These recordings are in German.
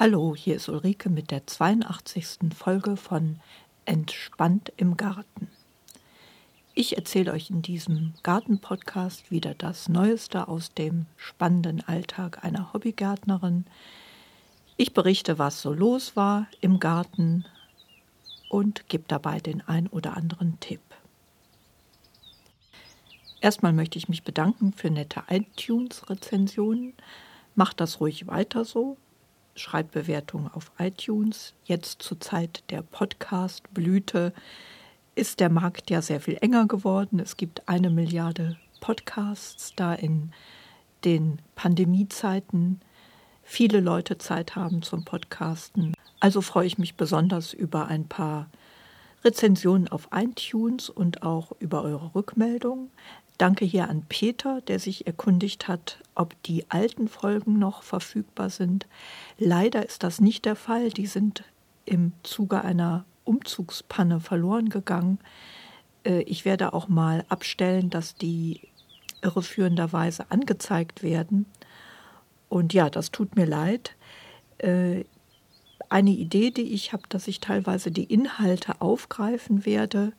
Hallo, hier ist Ulrike mit der 82. Folge von Entspannt im Garten. Ich erzähle euch in diesem Garten-Podcast wieder das Neueste aus dem spannenden Alltag einer Hobbygärtnerin. Ich berichte, was so los war im Garten und gebe dabei den ein oder anderen Tipp. Erstmal möchte ich mich bedanken für nette iTunes-Rezensionen. Macht das ruhig weiter so schreibt Bewertungen auf iTunes. Jetzt zur Zeit der Podcast-Blüte ist der Markt ja sehr viel enger geworden. Es gibt eine Milliarde Podcasts, da in den Pandemiezeiten viele Leute Zeit haben zum Podcasten. Also freue ich mich besonders über ein paar Rezensionen auf iTunes und auch über eure Rückmeldungen. Danke hier an Peter, der sich erkundigt hat, ob die alten Folgen noch verfügbar sind. Leider ist das nicht der Fall. Die sind im Zuge einer Umzugspanne verloren gegangen. Äh, ich werde auch mal abstellen, dass die irreführenderweise angezeigt werden. Und ja, das tut mir leid. Äh, eine Idee, die ich habe, dass ich teilweise die Inhalte aufgreifen werde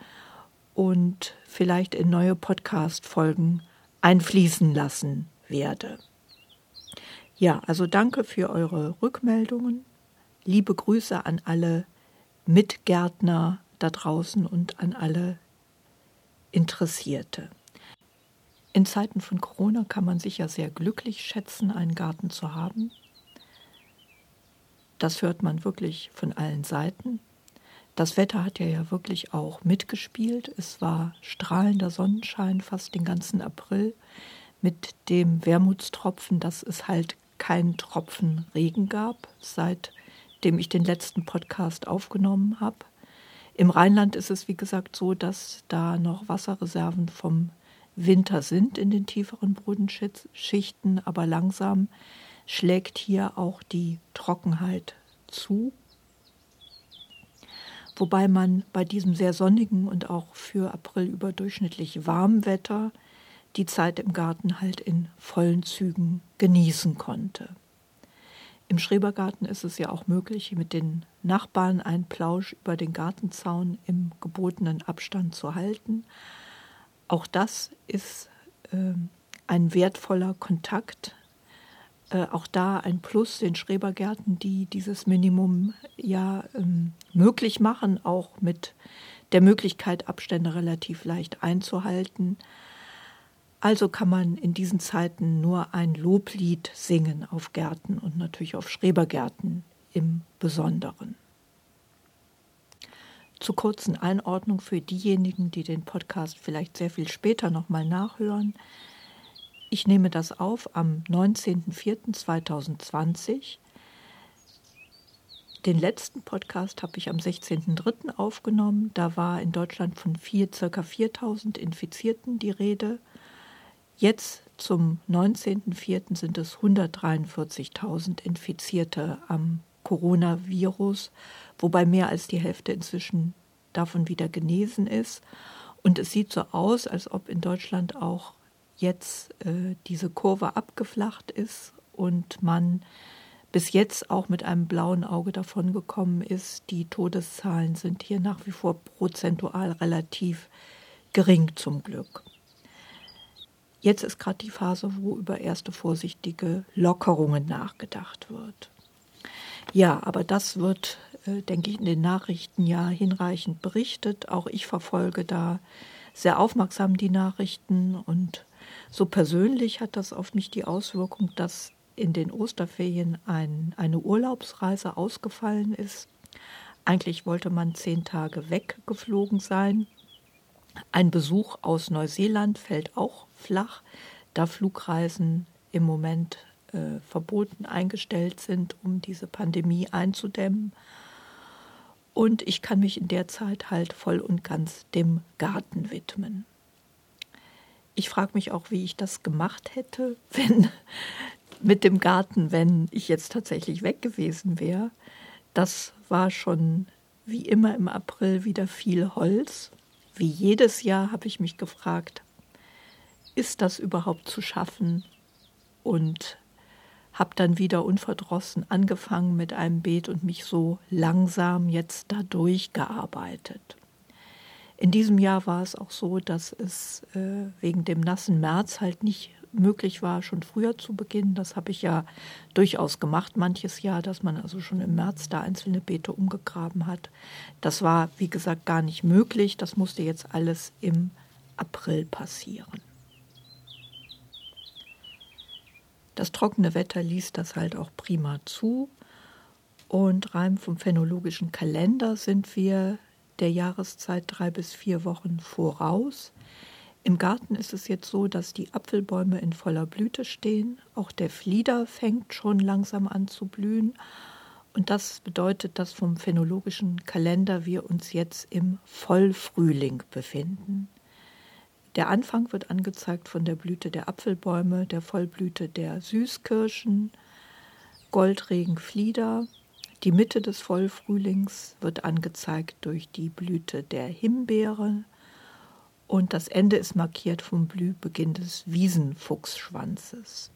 und vielleicht in neue Podcast-Folgen einfließen lassen werde. Ja, also danke für eure Rückmeldungen. Liebe Grüße an alle Mitgärtner da draußen und an alle Interessierte. In Zeiten von Corona kann man sich ja sehr glücklich schätzen, einen Garten zu haben. Das hört man wirklich von allen Seiten. Das Wetter hat ja, ja wirklich auch mitgespielt. Es war strahlender Sonnenschein fast den ganzen April mit dem Wermutstropfen, dass es halt keinen Tropfen Regen gab, seitdem ich den letzten Podcast aufgenommen habe. Im Rheinland ist es, wie gesagt, so, dass da noch Wasserreserven vom Winter sind in den tieferen Bodenschichten, aber langsam schlägt hier auch die Trockenheit zu wobei man bei diesem sehr sonnigen und auch für April überdurchschnittlich warmen Wetter die Zeit im Garten halt in vollen Zügen genießen konnte. Im Schrebergarten ist es ja auch möglich, mit den Nachbarn einen Plausch über den Gartenzaun im gebotenen Abstand zu halten. Auch das ist äh, ein wertvoller Kontakt, äh, auch da ein Plus den Schrebergärten, die dieses Minimum ja ähm, möglich machen, auch mit der Möglichkeit, Abstände relativ leicht einzuhalten. Also kann man in diesen Zeiten nur ein Loblied singen auf Gärten und natürlich auf Schrebergärten im Besonderen. Zur kurzen Einordnung für diejenigen, die den Podcast vielleicht sehr viel später nochmal nachhören. Ich nehme das auf am 19.04.2020. Den letzten Podcast habe ich am 16.03. aufgenommen. Da war in Deutschland von vier, ca. 4000 Infizierten die Rede. Jetzt zum 19.04. sind es 143.000 Infizierte am Coronavirus, wobei mehr als die Hälfte inzwischen davon wieder genesen ist. Und es sieht so aus, als ob in Deutschland auch jetzt äh, diese Kurve abgeflacht ist und man bis jetzt auch mit einem blauen Auge davongekommen ist. Die Todeszahlen sind hier nach wie vor prozentual relativ gering zum Glück. Jetzt ist gerade die Phase, wo über erste vorsichtige Lockerungen nachgedacht wird. Ja, aber das wird, äh, denke ich, in den Nachrichten ja hinreichend berichtet. Auch ich verfolge da sehr aufmerksam die Nachrichten und so persönlich hat das auf mich die Auswirkung, dass in den Osterferien ein, eine Urlaubsreise ausgefallen ist. Eigentlich wollte man zehn Tage weggeflogen sein. Ein Besuch aus Neuseeland fällt auch flach, da Flugreisen im Moment äh, verboten eingestellt sind, um diese Pandemie einzudämmen. Und ich kann mich in der Zeit halt voll und ganz dem Garten widmen. Ich frage mich auch, wie ich das gemacht hätte, wenn mit dem Garten, wenn ich jetzt tatsächlich weg gewesen wäre. Das war schon wie immer im April wieder viel Holz. Wie jedes Jahr habe ich mich gefragt, ist das überhaupt zu schaffen? Und habe dann wieder unverdrossen angefangen mit einem Beet und mich so langsam jetzt da durchgearbeitet. In diesem Jahr war es auch so, dass es äh, wegen dem nassen März halt nicht möglich war, schon früher zu beginnen. Das habe ich ja durchaus gemacht manches Jahr, dass man also schon im März da einzelne Beete umgegraben hat. Das war, wie gesagt, gar nicht möglich. Das musste jetzt alles im April passieren. Das trockene Wetter ließ das halt auch prima zu. Und rein vom phänologischen Kalender sind wir der Jahreszeit drei bis vier Wochen voraus. Im Garten ist es jetzt so, dass die Apfelbäume in voller Blüte stehen. Auch der Flieder fängt schon langsam an zu blühen. Und das bedeutet, dass vom phänologischen Kalender wir uns jetzt im Vollfrühling befinden. Der Anfang wird angezeigt von der Blüte der Apfelbäume, der Vollblüte der Süßkirschen, Goldregen, Flieder. Die Mitte des Vollfrühlings wird angezeigt durch die Blüte der Himbeere und das Ende ist markiert vom Blühbeginn des Wiesenfuchsschwanzes.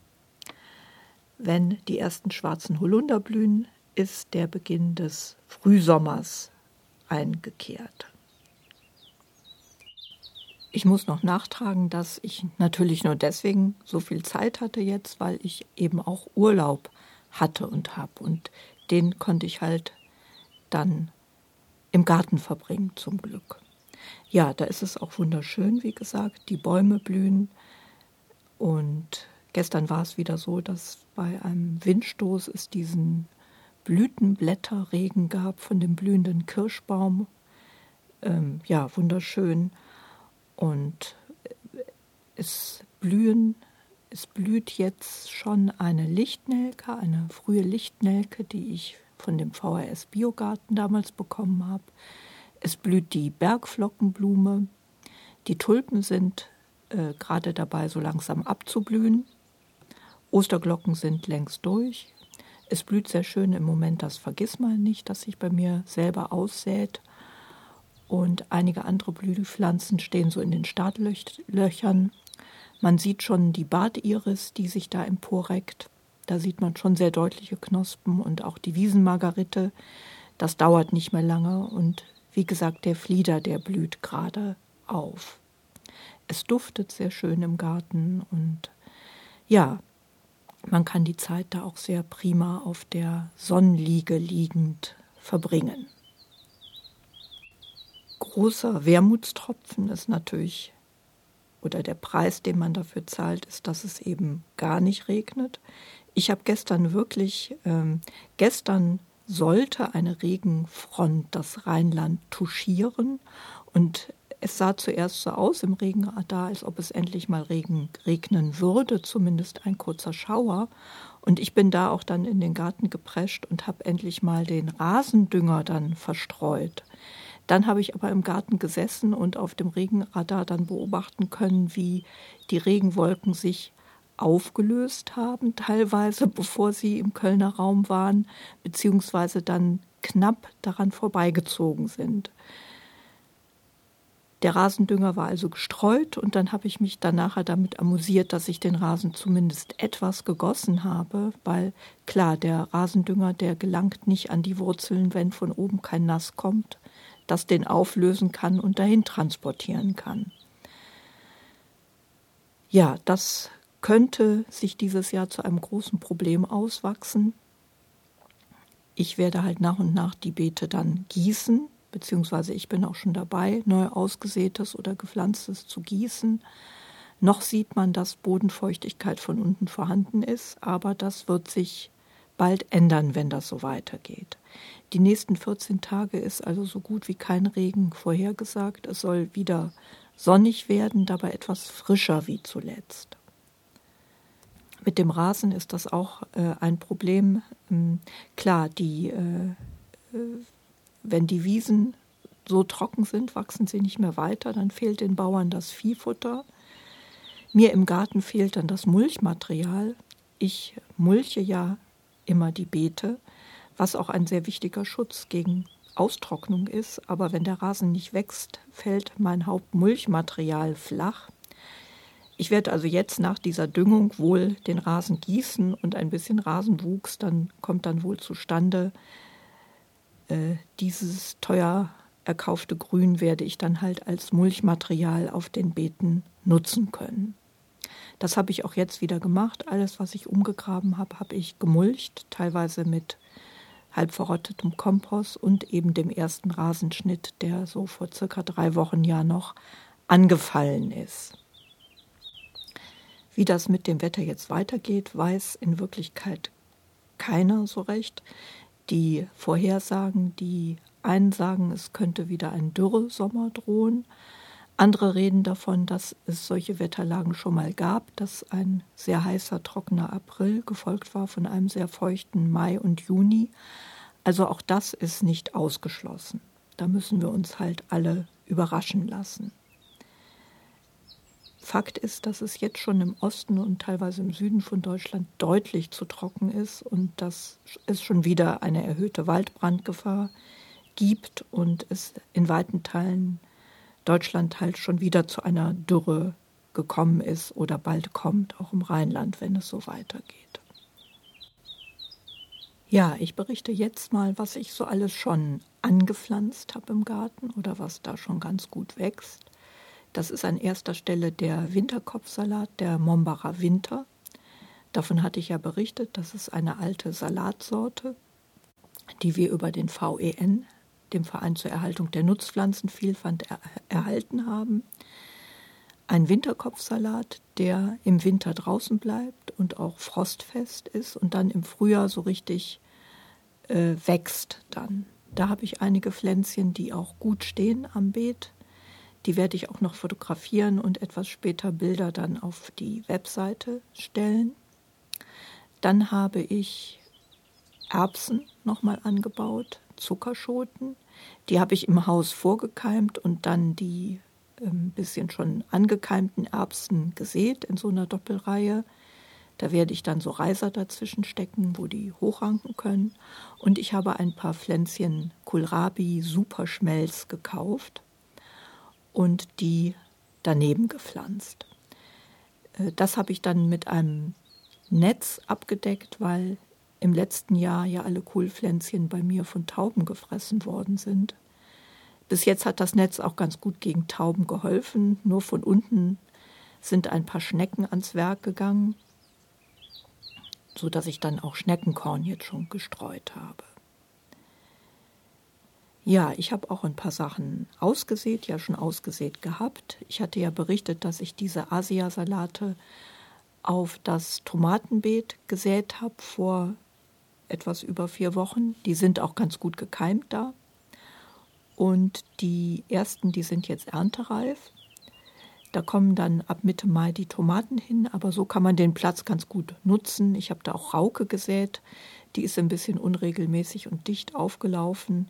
Wenn die ersten schwarzen Holunder blühen, ist der Beginn des Frühsommers eingekehrt. Ich muss noch nachtragen, dass ich natürlich nur deswegen so viel Zeit hatte jetzt, weil ich eben auch Urlaub hatte und habe. Und den konnte ich halt dann im Garten verbringen, zum Glück. Ja, da ist es auch wunderschön, wie gesagt. Die Bäume blühen. Und gestern war es wieder so, dass bei einem Windstoß es diesen Blütenblätterregen gab von dem blühenden Kirschbaum. Ähm, ja, wunderschön. Und es blühen, es blüht jetzt schon eine Lichtnelke, eine frühe Lichtnelke, die ich von dem VHS Biogarten damals bekommen habe. Es blüht die Bergflockenblume. Die Tulpen sind äh, gerade dabei, so langsam abzublühen. Osterglocken sind längst durch. Es blüht sehr schön im Moment das Vergissmal nicht, das sich bei mir selber aussät. Und einige andere Blühpflanzen stehen so in den Startlöchern. Man sieht schon die Bartiris, die sich da emporreckt. Da sieht man schon sehr deutliche Knospen und auch die Wiesenmargarite. Das dauert nicht mehr lange und wie gesagt, der Flieder, der blüht gerade auf. Es duftet sehr schön im Garten und ja, man kann die Zeit da auch sehr prima auf der Sonnenliege liegend verbringen. Großer Wermutstropfen ist natürlich, oder der Preis, den man dafür zahlt, ist, dass es eben gar nicht regnet. Ich habe gestern wirklich, ähm, gestern sollte eine Regenfront das Rheinland touchieren und es sah zuerst so aus im Regenradar, als ob es endlich mal Regen regnen würde, zumindest ein kurzer Schauer. Und ich bin da auch dann in den Garten geprescht und habe endlich mal den Rasendünger dann verstreut. Dann habe ich aber im Garten gesessen und auf dem Regenradar dann beobachten können, wie die Regenwolken sich aufgelöst haben, teilweise bevor sie im Kölner Raum waren, beziehungsweise dann knapp daran vorbeigezogen sind. Der Rasendünger war also gestreut und dann habe ich mich dann nachher damit amüsiert, dass ich den Rasen zumindest etwas gegossen habe, weil klar, der Rasendünger, der gelangt nicht an die Wurzeln, wenn von oben kein Nass kommt, das den auflösen kann und dahin transportieren kann. Ja, das könnte sich dieses Jahr zu einem großen Problem auswachsen. Ich werde halt nach und nach die Beete dann gießen, beziehungsweise ich bin auch schon dabei, neu ausgesätes oder gepflanztes zu gießen. Noch sieht man, dass Bodenfeuchtigkeit von unten vorhanden ist, aber das wird sich bald ändern, wenn das so weitergeht. Die nächsten 14 Tage ist also so gut wie kein Regen vorhergesagt. Es soll wieder sonnig werden, dabei etwas frischer wie zuletzt. Mit dem Rasen ist das auch äh, ein Problem. Ähm, klar, die, äh, äh, wenn die Wiesen so trocken sind, wachsen sie nicht mehr weiter, dann fehlt den Bauern das Viehfutter. Mir im Garten fehlt dann das Mulchmaterial. Ich mulche ja immer die Beete, was auch ein sehr wichtiger Schutz gegen Austrocknung ist. Aber wenn der Rasen nicht wächst, fällt mein Hauptmulchmaterial flach. Ich werde also jetzt nach dieser Düngung wohl den Rasen gießen und ein bisschen Rasenwuchs, dann kommt dann wohl zustande. Äh, dieses teuer erkaufte Grün werde ich dann halt als Mulchmaterial auf den Beeten nutzen können. Das habe ich auch jetzt wieder gemacht. Alles, was ich umgegraben habe, habe ich gemulcht, teilweise mit halb verrottetem Kompost und eben dem ersten Rasenschnitt, der so vor circa drei Wochen ja noch angefallen ist. Wie das mit dem Wetter jetzt weitergeht, weiß in Wirklichkeit keiner so recht. Die Vorhersagen, die einen sagen, es könnte wieder ein Dürresommer drohen. Andere reden davon, dass es solche Wetterlagen schon mal gab, dass ein sehr heißer, trockener April gefolgt war von einem sehr feuchten Mai und Juni. Also auch das ist nicht ausgeschlossen. Da müssen wir uns halt alle überraschen lassen. Fakt ist, dass es jetzt schon im Osten und teilweise im Süden von Deutschland deutlich zu trocken ist und dass es schon wieder eine erhöhte Waldbrandgefahr gibt und es in weiten Teilen Deutschland halt schon wieder zu einer Dürre gekommen ist oder bald kommt, auch im Rheinland, wenn es so weitergeht. Ja, ich berichte jetzt mal, was ich so alles schon angepflanzt habe im Garten oder was da schon ganz gut wächst. Das ist an erster Stelle der Winterkopfsalat, der Mombacher Winter. Davon hatte ich ja berichtet, das ist eine alte Salatsorte, die wir über den VEN, dem Verein zur Erhaltung der Nutzpflanzenvielfalt, er erhalten haben. Ein Winterkopfsalat, der im Winter draußen bleibt und auch frostfest ist und dann im Frühjahr so richtig äh, wächst dann. Da habe ich einige Pflänzchen, die auch gut stehen am Beet. Die werde ich auch noch fotografieren und etwas später Bilder dann auf die Webseite stellen. Dann habe ich Erbsen nochmal angebaut, Zuckerschoten. Die habe ich im Haus vorgekeimt und dann die ein ähm, bisschen schon angekeimten Erbsen gesät in so einer Doppelreihe. Da werde ich dann so Reiser dazwischen stecken, wo die hochranken können. Und ich habe ein paar Pflänzchen Kohlrabi Superschmelz gekauft und die daneben gepflanzt. Äh, das habe ich dann mit einem Netz abgedeckt, weil im letzten Jahr ja alle Kohlpflänzchen bei mir von Tauben gefressen worden sind. Bis jetzt hat das Netz auch ganz gut gegen Tauben geholfen. Nur von unten sind ein paar Schnecken ans Werk gegangen, sodass ich dann auch Schneckenkorn jetzt schon gestreut habe. Ja, ich habe auch ein paar Sachen ausgesät, ja schon ausgesät gehabt. Ich hatte ja berichtet, dass ich diese Asiasalate auf das Tomatenbeet gesät habe vor etwas über vier Wochen. Die sind auch ganz gut gekeimt da. Und die ersten, die sind jetzt erntereif. Da kommen dann ab Mitte Mai die Tomaten hin, aber so kann man den Platz ganz gut nutzen. Ich habe da auch Rauke gesät. Die ist ein bisschen unregelmäßig und dicht aufgelaufen.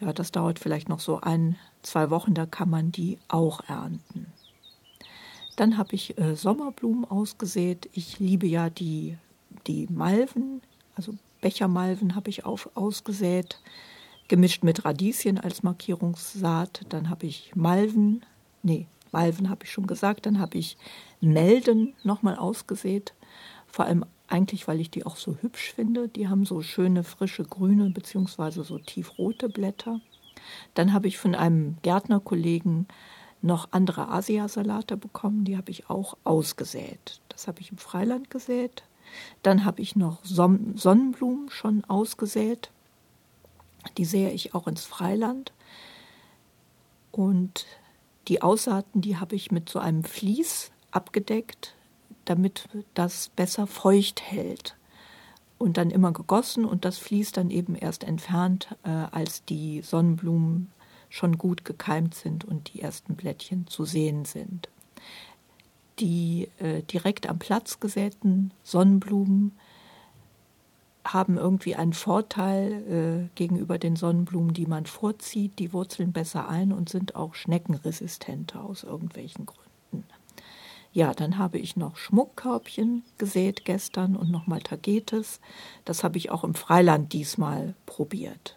Ja, das dauert vielleicht noch so ein, zwei Wochen, da kann man die auch ernten. Dann habe ich äh, Sommerblumen ausgesät. Ich liebe ja die, die Malven, also Bechermalven habe ich auf, ausgesät, gemischt mit Radieschen als Markierungssaat. Dann habe ich Malven, nee, Malven habe ich schon gesagt. Dann habe ich Melden nochmal ausgesät. Vor allem eigentlich, weil ich die auch so hübsch finde. Die haben so schöne, frische, grüne bzw. so tiefrote Blätter. Dann habe ich von einem Gärtnerkollegen noch andere Asiasalate bekommen. Die habe ich auch ausgesät. Das habe ich im Freiland gesät. Dann habe ich noch Sonnenblumen schon ausgesät. Die sähe ich auch ins Freiland. Und die Aussaaten, die habe ich mit so einem Vlies abgedeckt damit das besser feucht hält. Und dann immer gegossen und das Vlies dann eben erst entfernt, äh, als die Sonnenblumen schon gut gekeimt sind und die ersten Blättchen zu sehen sind. Die äh, direkt am Platz gesäten Sonnenblumen haben irgendwie einen Vorteil äh, gegenüber den Sonnenblumen, die man vorzieht. Die wurzeln besser ein und sind auch schneckenresistenter aus irgendwelchen Gründen. Ja, dann habe ich noch Schmuckkörbchen gesät gestern und nochmal Tagetes. Das habe ich auch im Freiland diesmal probiert.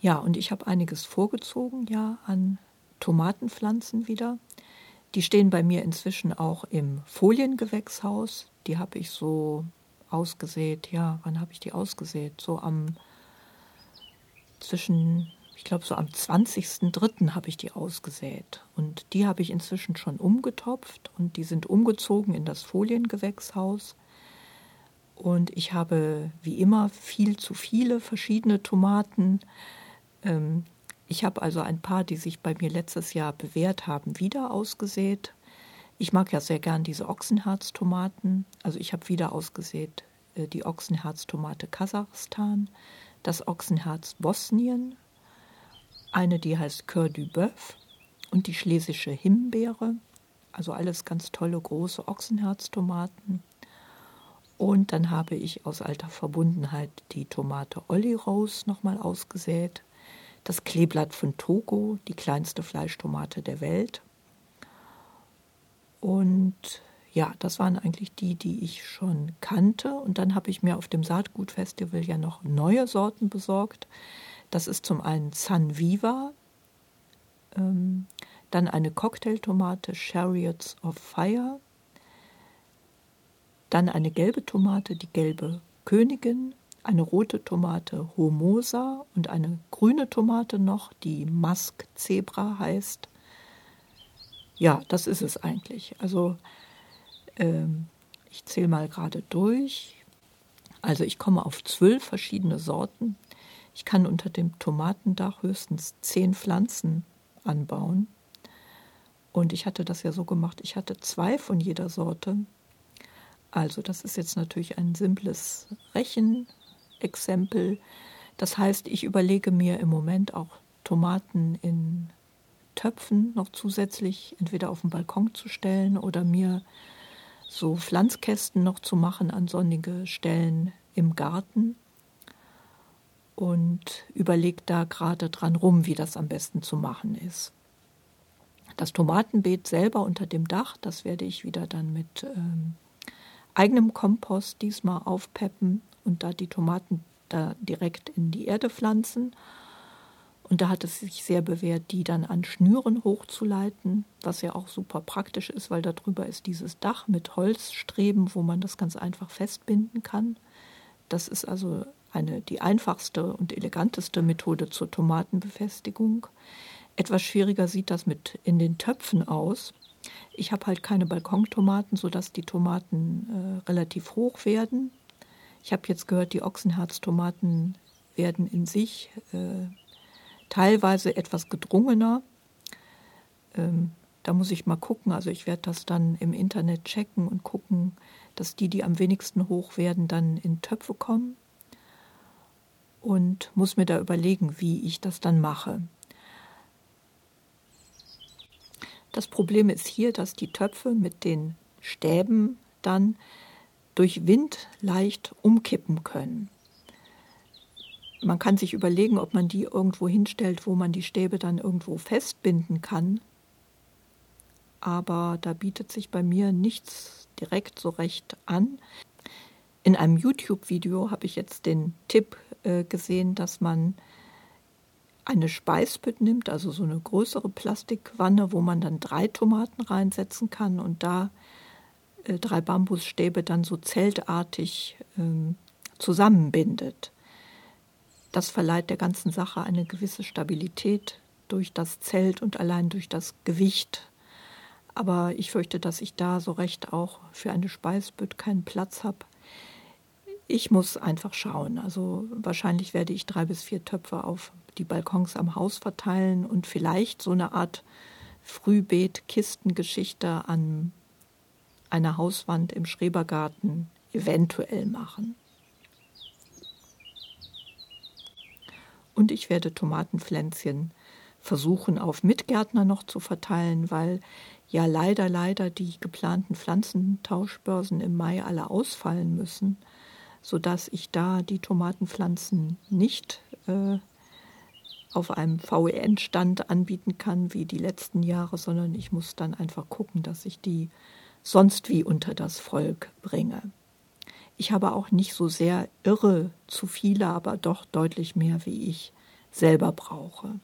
Ja, und ich habe einiges vorgezogen, ja, an Tomatenpflanzen wieder. Die stehen bei mir inzwischen auch im Foliengewächshaus. Die habe ich so ausgesät. Ja, wann habe ich die ausgesät? So am zwischen, ich glaube so am 20.03. habe ich die ausgesät. Und die habe ich inzwischen schon umgetopft und die sind umgezogen in das Foliengewächshaus. Und ich habe wie immer viel zu viele verschiedene Tomaten. Ähm, ich habe also ein paar, die sich bei mir letztes Jahr bewährt haben, wieder ausgesät. Ich mag ja sehr gern diese Ochsenherztomaten. Also ich habe wieder ausgesät äh, die Ochsenherztomate Kasachstan, das Ochsenherz Bosnien, eine, die heißt Coeur du Boeuf und die schlesische Himbeere. Also alles ganz tolle große Ochsenherztomaten. Und dann habe ich aus alter Verbundenheit die Tomate Olli Rose nochmal ausgesät, das Kleeblatt von Togo, die kleinste Fleischtomate der Welt. Und ja, das waren eigentlich die, die ich schon kannte. Und dann habe ich mir auf dem Saatgutfestival ja noch neue Sorten besorgt. Das ist zum einen San Viva, ähm, dann eine Cocktailtomate Chariots of Fire, dann eine gelbe Tomate, die gelbe Königin, eine rote Tomate Homosa und eine grüne Tomate noch, die Musk Zebra heißt. Ja, das ist es eigentlich. Also ähm, ich zähle mal gerade durch. Also ich komme auf zwölf verschiedene Sorten. Ich kann unter dem Tomatendach höchstens zehn Pflanzen anbauen. Und ich hatte das ja so gemacht, ich hatte zwei von jeder Sorte. Also das ist jetzt natürlich ein simples Rechen, Exempel. Das heißt, ich überlege mir im Moment auch Tomaten in Töpfen noch zusätzlich entweder auf den Balkon zu stellen oder mir so Pflanzkästen noch zu machen an sonnige Stellen im Garten und überlege da gerade dran rum, wie das am besten zu machen ist. Das Tomatenbeet selber unter dem Dach, das werde ich wieder dann mit ähm, eigenem Kompost diesmal aufpeppen und da die Tomaten da direkt in die Erde pflanzen. Und da hat es sich sehr bewährt, die dann an Schnüren hochzuleiten, was ja auch super praktisch ist, weil darüber ist dieses Dach mit Holzstreben, wo man das ganz einfach festbinden kann. Das ist also eine, die einfachste und eleganteste Methode zur Tomatenbefestigung. Etwas schwieriger sieht das mit in den Töpfen aus. Ich habe halt keine Balkontomaten, sodass die Tomaten äh, relativ hoch werden. Ich habe jetzt gehört, die Ochsenherztomaten werden in sich äh, teilweise etwas gedrungener. Ähm, da muss ich mal gucken. Also ich werde das dann im Internet checken und gucken, dass die, die am wenigsten hoch werden, dann in Töpfe kommen. Und muss mir da überlegen, wie ich das dann mache. Das Problem ist hier, dass die Töpfe mit den Stäben dann durch Wind leicht umkippen können. Man kann sich überlegen, ob man die irgendwo hinstellt, wo man die Stäbe dann irgendwo festbinden kann. Aber da bietet sich bei mir nichts direkt so recht an. In einem YouTube-Video habe ich jetzt den Tipp äh, gesehen, dass man eine Speisbütt nimmt, also so eine größere Plastikwanne, wo man dann drei Tomaten reinsetzen kann und da äh, drei Bambusstäbe dann so zeltartig ähm, zusammenbindet. Das verleiht der ganzen Sache eine gewisse Stabilität durch das Zelt und allein durch das Gewicht. Aber ich fürchte, dass ich da so recht auch für eine Speisbütt keinen Platz habe. Ich muss einfach schauen. Also wahrscheinlich werde ich drei bis vier Töpfe auf die Balkons am Haus verteilen und vielleicht so eine Art Frühbeet-Kistengeschichte an einer Hauswand im Schrebergarten eventuell machen. Und ich werde Tomatenpflänzchen versuchen auf Mitgärtner noch zu verteilen, weil ja leider, leider die geplanten Pflanzentauschbörsen im Mai alle ausfallen müssen, sodass ich da die Tomatenpflanzen nicht äh, auf einem VEN-Stand anbieten kann wie die letzten Jahre, sondern ich muss dann einfach gucken, dass ich die sonst wie unter das Volk bringe. Ich habe auch nicht so sehr irre zu viele, aber doch deutlich mehr, wie ich selber brauche.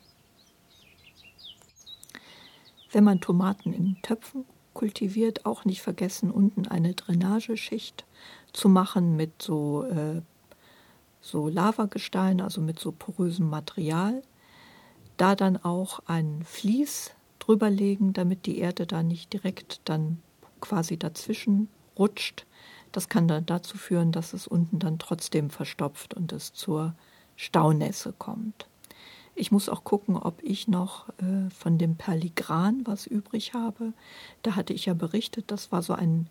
Wenn man Tomaten in Töpfen kultiviert, auch nicht vergessen, unten eine Drainageschicht zu machen mit so, äh, so Lavagestein, also mit so porösem Material. Da dann auch ein Vlies drüberlegen, damit die Erde da nicht direkt dann quasi dazwischen rutscht. Das kann dann dazu führen, dass es unten dann trotzdem verstopft und es zur Staunässe kommt. Ich muss auch gucken, ob ich noch äh, von dem Perligran was übrig habe. Da hatte ich ja berichtet, das war so ein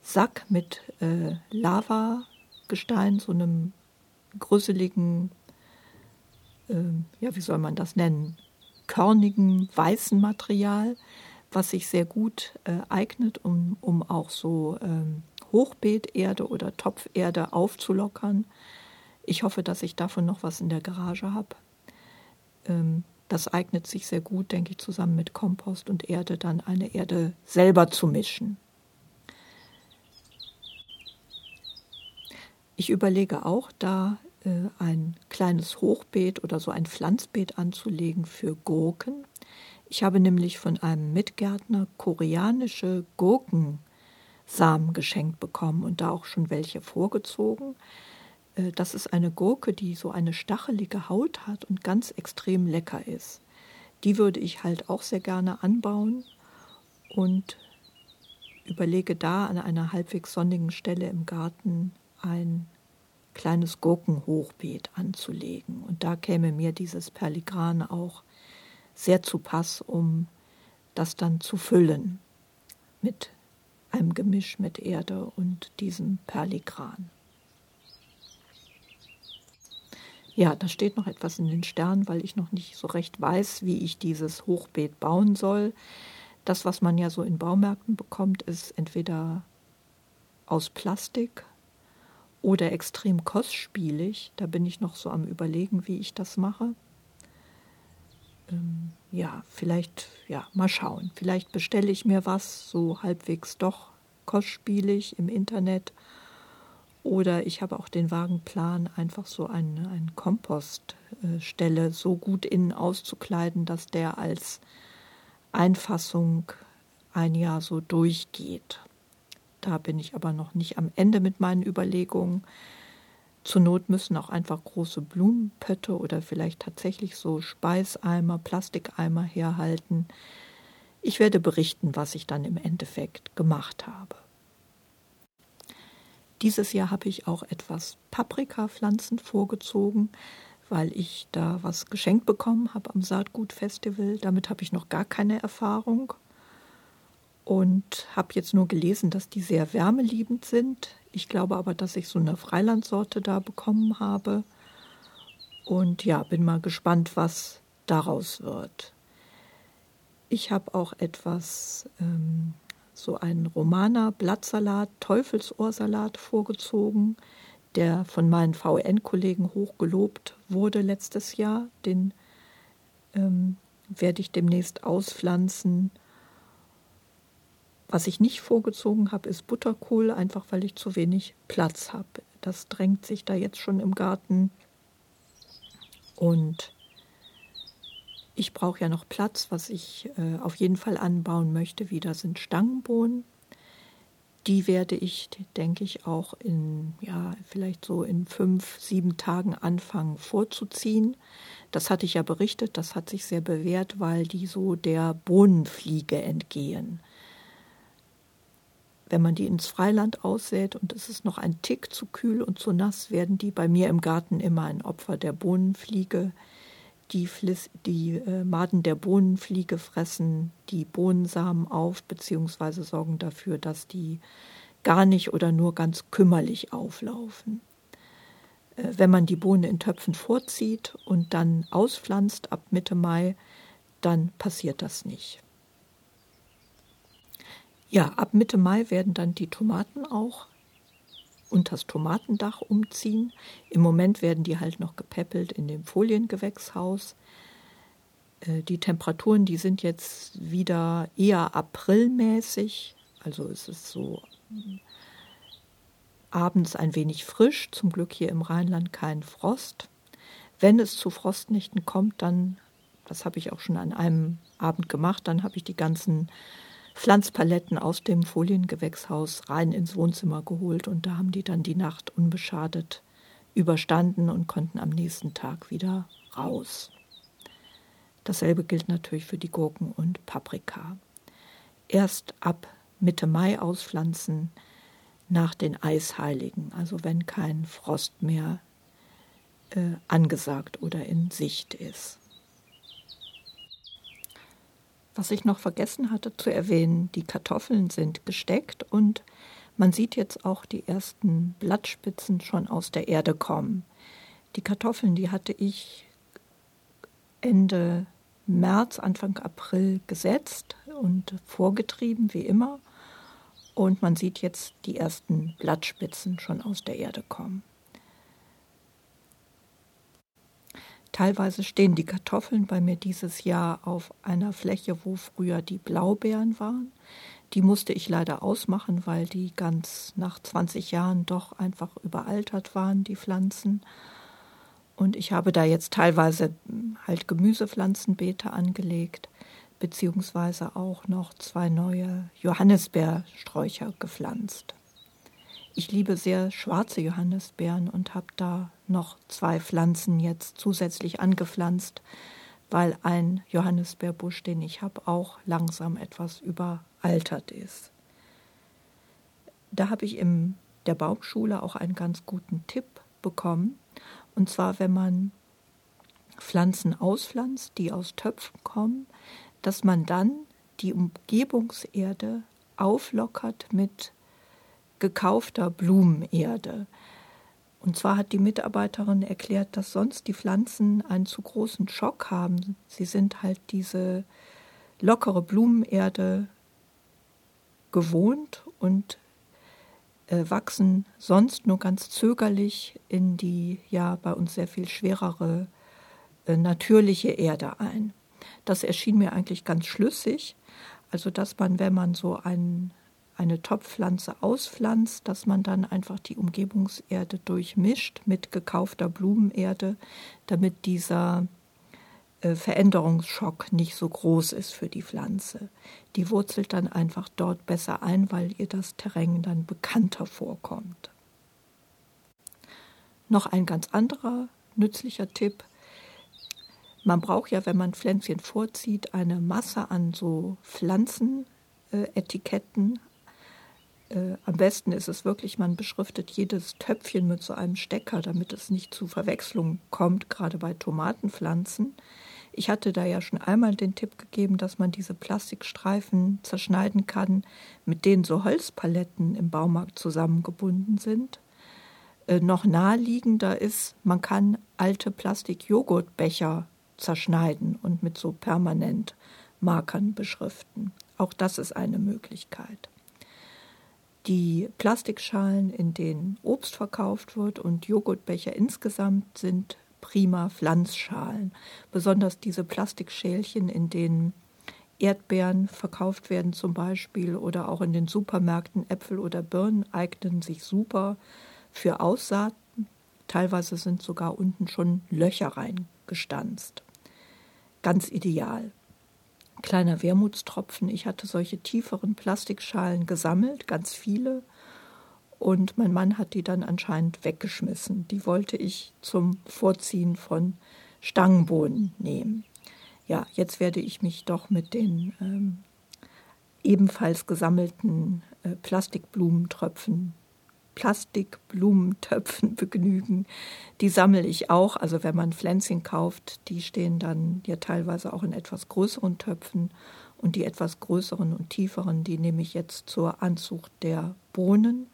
Sack mit äh, Lavagestein, so einem grüsseligen, äh, ja, wie soll man das nennen, körnigen, weißen Material, was sich sehr gut äh, eignet, um, um auch so ähm, Hochbeeterde oder Topferde aufzulockern. Ich hoffe, dass ich davon noch was in der Garage habe. Ähm, das eignet sich sehr gut, denke ich, zusammen mit Kompost und Erde dann eine Erde selber zu mischen. Ich überlege auch, da äh, ein kleines Hochbeet oder so ein Pflanzbeet anzulegen für Gurken. Ich habe nämlich von einem Mitgärtner koreanische Gurkensamen geschenkt bekommen und da auch schon welche vorgezogen. Äh, das ist eine Gurke, die so eine stachelige Haut hat und ganz extrem lecker ist. Die würde ich halt auch sehr gerne anbauen und überlege da an einer halbwegs sonnigen Stelle im Garten ein kleines Gurkenhochbeet anzulegen. Und da käme mir dieses Perligran auch sehr zu Pass, um das dann zu füllen mit einem Gemisch mit Erde und diesem Perligran. Ja, da steht noch etwas in den Sternen, weil ich noch nicht so recht weiß, wie ich dieses Hochbeet bauen soll. Das, was man ja so in Baumärkten bekommt, ist entweder aus Plastik oder extrem kostspielig. Da bin ich noch so am Überlegen, wie ich das mache. Ähm, ja, vielleicht, ja, mal schauen. Vielleicht bestelle ich mir was so halbwegs doch kostspielig im Internet. Oder ich habe auch den Wagenplan, einfach so eine, eine Kompoststelle so gut innen auszukleiden, dass der als Einfassung ein Jahr so durchgeht. Da bin ich aber noch nicht am Ende mit meinen Überlegungen. Zur Not müssen auch einfach große Blumenpötte oder vielleicht tatsächlich so Speiseimer, Plastikeimer herhalten. Ich werde berichten, was ich dann im Endeffekt gemacht habe. Dieses Jahr habe ich auch etwas Paprikapflanzen vorgezogen, weil ich da was geschenkt bekommen habe am Saatgutfestival. Damit habe ich noch gar keine Erfahrung und habe jetzt nur gelesen, dass die sehr wärmeliebend sind. Ich glaube aber, dass ich so eine Freilandsorte da bekommen habe. Und ja, bin mal gespannt, was daraus wird. Ich habe auch etwas, ähm, so einen Romaner Blattsalat, Teufelsohrsalat vorgezogen, der von meinen VN-Kollegen hoch gelobt wurde letztes Jahr. Den ähm, werde ich demnächst auspflanzen was ich nicht vorgezogen habe, ist Butterkohl, einfach weil ich zu wenig Platz habe. Das drängt sich da jetzt schon im Garten. Und ich brauche ja noch Platz, was ich äh, auf jeden Fall anbauen möchte. Wieder sind Stangenbohnen. Die werde ich, denke ich, auch in, ja, vielleicht so in fünf, sieben Tagen anfangen vorzuziehen. Das hatte ich ja berichtet, das hat sich sehr bewährt, weil die so der Bohnenfliege entgehen wenn man die ins Freiland aussät und es ist noch ein Tick zu kühl und zu nass, werden die bei mir im Garten immer ein Opfer der Bohnenfliege. Die, Fliss, die äh, Maden der Bohnenfliege fressen die Bohnensamen auf, beziehungsweise sorgen dafür, dass die gar nicht oder nur ganz kümmerlich auflaufen. Äh, wenn man die Bohnen in Töpfen vorzieht und dann auspflanzt ab Mitte Mai, dann passiert das nicht. Ja, ab Mitte Mai werden dann die Tomaten auch unter das Tomatendach umziehen. Im Moment werden die halt noch gepäppelt in dem Foliengewächshaus. Äh, die Temperaturen, die sind jetzt wieder eher aprilmäßig. Also es ist so hm, abends ein wenig frisch. Zum Glück hier im Rheinland kein Frost. Wenn es zu Frostnächten kommt, dann Das habe ich auch schon an einem Abend gemacht. Dann habe ich die ganzen Pflanzpaletten aus dem Foliengewächshaus rein ins Wohnzimmer geholt und da haben die dann die Nacht unbeschadet überstanden und konnten am nächsten Tag wieder raus. Dasselbe gilt natürlich für die Gurken und Paprika. Erst ab Mitte Mai auspflanzen nach den Eisheiligen, also wenn kein Frost mehr äh, angesagt oder in Sicht ist. Was ich noch vergessen hatte zu erwähnen, die Kartoffeln sind gesteckt und man sieht jetzt auch die ersten Blattspitzen schon aus der Erde kommen. Die Kartoffeln, die hatte ich Ende März, Anfang April gesetzt und vorgetrieben, wie immer. Und man sieht jetzt die ersten Blattspitzen schon aus der Erde kommen. Teilweise stehen die Kartoffeln bei mir dieses Jahr auf einer Fläche, wo früher die Blaubeeren waren. Die musste ich leider ausmachen, weil die ganz nach 20 Jahren doch einfach überaltert waren, die Pflanzen. Und ich habe da jetzt teilweise hm, halt Gemüsepflanzenbeete angelegt, beziehungsweise auch noch zwei neue Johannisbeersträucher gepflanzt. Ich liebe sehr schwarze Johannisbeeren und habe da noch zwei Pflanzen jetzt zusätzlich angepflanzt, weil ein Johannisbeerbusch, den ich habe, auch langsam etwas überaltert ist. Da habe ich in der Baumschule auch einen ganz guten Tipp bekommen. Und zwar, wenn man Pflanzen auspflanzt, die aus Töpfen kommen, dass man dann die Umgebungserde auflockert mit gekaufter Blumenerde. Und zwar hat die Mitarbeiterin erklärt, dass sonst die Pflanzen einen zu großen Schock haben. Sie sind halt diese lockere Blumenerde gewohnt und äh, wachsen sonst nur ganz zögerlich in die ja bei uns sehr viel schwerere äh, natürliche Erde ein. Das erschien mir eigentlich ganz schlüssig. Also dass man, wenn man so einen eine Topfpflanze auspflanzt, dass man dann einfach die Umgebungserde durchmischt mit gekaufter Blumenerde, damit dieser äh, Veränderungsschock nicht so groß ist für die Pflanze. Die wurzelt dann einfach dort besser ein, weil ihr das Terrain dann bekannter vorkommt. Noch ein ganz anderer nützlicher Tipp. Man braucht ja, wenn man Pflänzchen vorzieht, eine Masse an so Pflanzenetiketten, äh, am besten ist es wirklich, man beschriftet jedes Töpfchen mit so einem Stecker, damit es nicht zu Verwechslung kommt, gerade bei Tomatenpflanzen. Ich hatte da ja schon einmal den Tipp gegeben, dass man diese Plastikstreifen zerschneiden kann, mit denen so Holzpaletten im Baumarkt zusammengebunden sind. Äh, noch naheliegender ist, man kann alte Plastikjoghurtbecher zerschneiden und mit so Permanentmarkern beschriften. Auch das ist eine Möglichkeit die Plastikschalen, in denen Obst verkauft wird und Joghurtbecher insgesamt sind prima Pflanzschalen. Besonders diese Plastikschälchen, in denen Erdbeeren verkauft werden zum Beispiel oder auch in den Supermärkten Äpfel oder Birnen eignen sich super für Aussaaten. Teilweise sind sogar unten schon Löcher reingestanzt. Ganz ideal kleiner Wermutstropfen. Ich hatte solche tieferen Plastikschalen gesammelt, ganz viele. Und mein Mann hat die dann anscheinend weggeschmissen. Die wollte ich zum Vorziehen von Stangenbohnen nehmen. Ja, jetzt werde ich mich doch mit den ähm, ebenfalls gesammelten äh, Plastikblumentröpfen Plastikblumentöpfen begnügen. Die sammle ich auch. Also wenn man Pflänzchen kauft, die stehen dann ja teilweise auch in etwas größeren Töpfen. Und die etwas größeren und tieferen, die nehme ich jetzt zur Anzucht der Bohnen,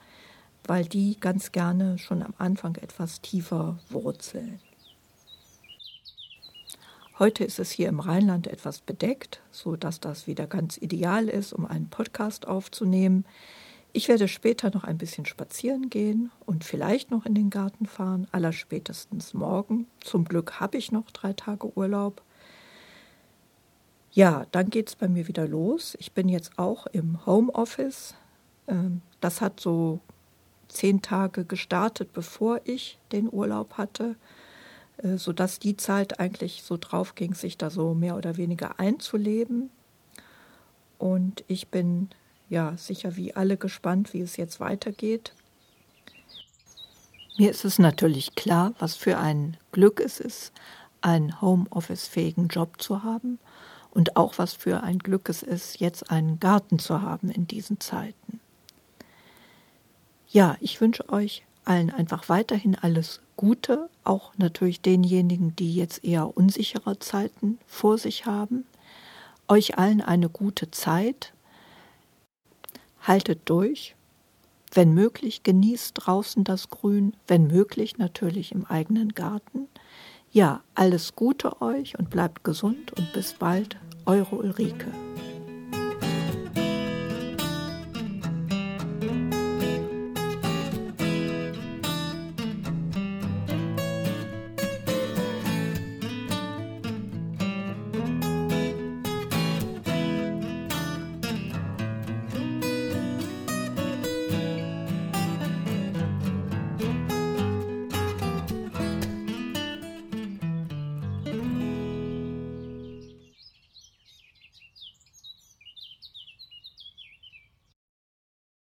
weil die ganz gerne schon am Anfang etwas tiefer wurzeln. Heute ist es hier im Rheinland etwas bedeckt, so dass das wieder ganz ideal ist, um einen Podcast aufzunehmen. Ich werde später noch ein bisschen spazieren gehen und vielleicht noch in den Garten fahren, allerspätestens morgen. Zum Glück habe ich noch drei Tage Urlaub. Ja, dann geht es bei mir wieder los. Ich bin jetzt auch im Homeoffice. Ähm, das hat so zehn Tage gestartet, bevor ich den Urlaub hatte. äh, sodass die Zeit eigentlich so drauf ging, sich da so mehr oder weniger einzuleben. Und ich bin ja sicher wie alle gespannt, wie es jetzt weitergeht. Mir ist es natürlich klar, was für ein Glück es ist, einen Homeoffice-fähigen Job zu haben und auch was für ein Glück es ist, jetzt einen Garten zu haben in diesen Zeiten. Ja, ich wünsche euch allen einfach weiterhin alles Gute, auch natürlich denjenigen, die jetzt eher unsichere Zeiten vor sich haben. Euch allen eine gute Zeit. Haltet durch. Wenn möglich, genießt draußen das Grün, wenn möglich natürlich im eigenen Garten. Ja, alles Gute euch und bleibt gesund und bis bald, eure Ulrike.